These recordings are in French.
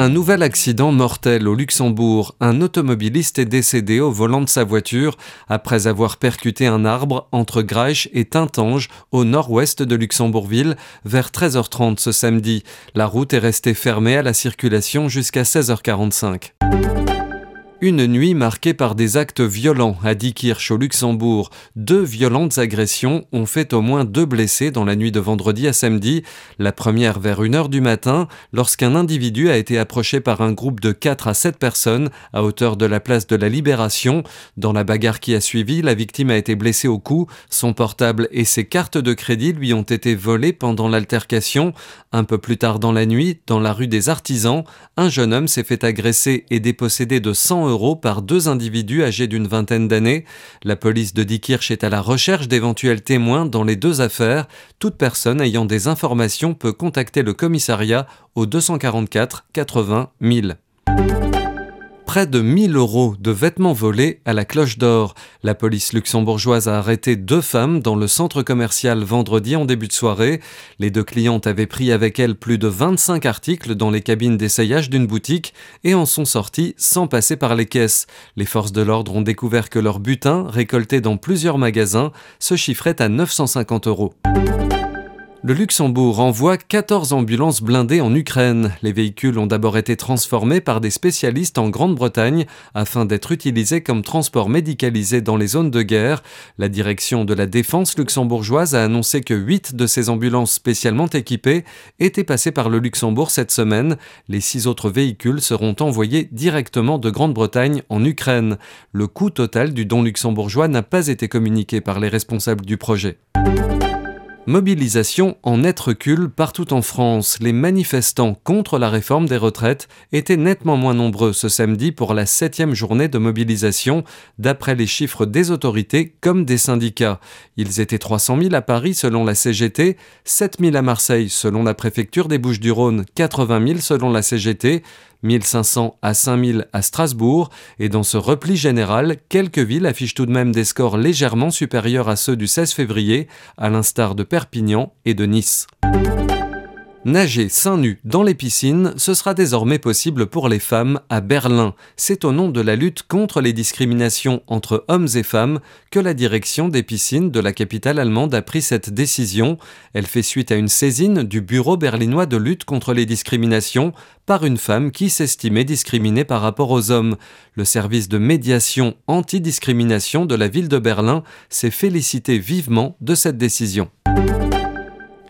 Un nouvel accident mortel au Luxembourg. Un automobiliste est décédé au volant de sa voiture après avoir percuté un arbre entre Graich et Tintange au nord-ouest de Luxembourgville vers 13h30 ce samedi. La route est restée fermée à la circulation jusqu'à 16h45. Une nuit marquée par des actes violents à Diekirch au Luxembourg. Deux violentes agressions ont fait au moins deux blessés dans la nuit de vendredi à samedi. La première vers 1h du matin, lorsqu'un individu a été approché par un groupe de 4 à 7 personnes à hauteur de la place de la Libération. Dans la bagarre qui a suivi, la victime a été blessée au cou. Son portable et ses cartes de crédit lui ont été volés pendant l'altercation. Un peu plus tard dans la nuit, dans la rue des Artisans, un jeune homme s'est fait agresser et déposséder de 100 euros par deux individus âgés d'une vingtaine d'années. La police de Diekirch est à la recherche d'éventuels témoins dans les deux affaires. Toute personne ayant des informations peut contacter le commissariat au 244 80 000 près de 1000 euros de vêtements volés à la cloche d'or. La police luxembourgeoise a arrêté deux femmes dans le centre commercial vendredi en début de soirée. Les deux clientes avaient pris avec elles plus de 25 articles dans les cabines d'essayage d'une boutique et en sont sorties sans passer par les caisses. Les forces de l'ordre ont découvert que leur butin, récolté dans plusieurs magasins, se chiffrait à 950 euros. Le Luxembourg envoie 14 ambulances blindées en Ukraine. Les véhicules ont d'abord été transformés par des spécialistes en Grande-Bretagne afin d'être utilisés comme transport médicalisé dans les zones de guerre. La direction de la défense luxembourgeoise a annoncé que 8 de ces ambulances spécialement équipées étaient passées par le Luxembourg cette semaine. Les 6 autres véhicules seront envoyés directement de Grande-Bretagne en Ukraine. Le coût total du don luxembourgeois n'a pas été communiqué par les responsables du projet. Mobilisation en net recul partout en France. Les manifestants contre la réforme des retraites étaient nettement moins nombreux ce samedi pour la septième journée de mobilisation, d'après les chiffres des autorités comme des syndicats. Ils étaient 300 000 à Paris selon la CGT, 7 000 à Marseille selon la préfecture des Bouches-du-Rhône, 80 000 selon la CGT, 1500 à 5000 à Strasbourg, et dans ce repli général, quelques villes affichent tout de même des scores légèrement supérieurs à ceux du 16 février, à l'instar de Perpignan et de Nice. Nager seins nus dans les piscines, ce sera désormais possible pour les femmes à Berlin. C'est au nom de la lutte contre les discriminations entre hommes et femmes que la direction des piscines de la capitale allemande a pris cette décision. Elle fait suite à une saisine du Bureau berlinois de lutte contre les discriminations par une femme qui s'estimait discriminée par rapport aux hommes. Le service de médiation anti-discrimination de la ville de Berlin s'est félicité vivement de cette décision.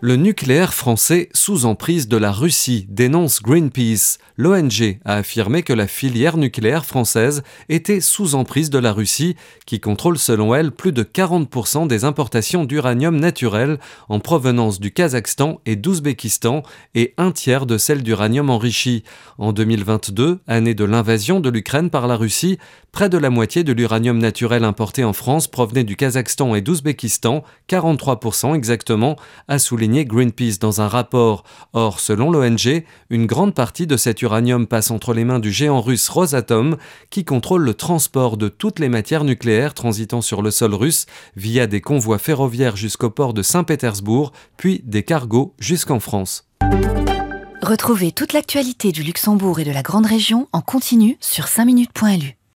Le nucléaire français sous emprise de la Russie dénonce Greenpeace. L'ONG a affirmé que la filière nucléaire française était sous emprise de la Russie, qui contrôle selon elle plus de 40% des importations d'uranium naturel en provenance du Kazakhstan et d'Ouzbékistan et un tiers de celles d'uranium enrichi. En 2022, année de l'invasion de l'Ukraine par la Russie, près de la moitié de l'uranium naturel importé en France provenait du Kazakhstan et d'Ouzbékistan, 43% exactement, a souligné Greenpeace dans un rapport. Or, selon l'ONG, une grande partie de cet uranium passe entre les mains du géant russe Rosatom, qui contrôle le transport de toutes les matières nucléaires transitant sur le sol russe via des convois ferroviaires jusqu'au port de Saint-Pétersbourg, puis des cargos jusqu'en France. Retrouvez toute l'actualité du Luxembourg et de la Grande Région en continu sur 5minutes.lu.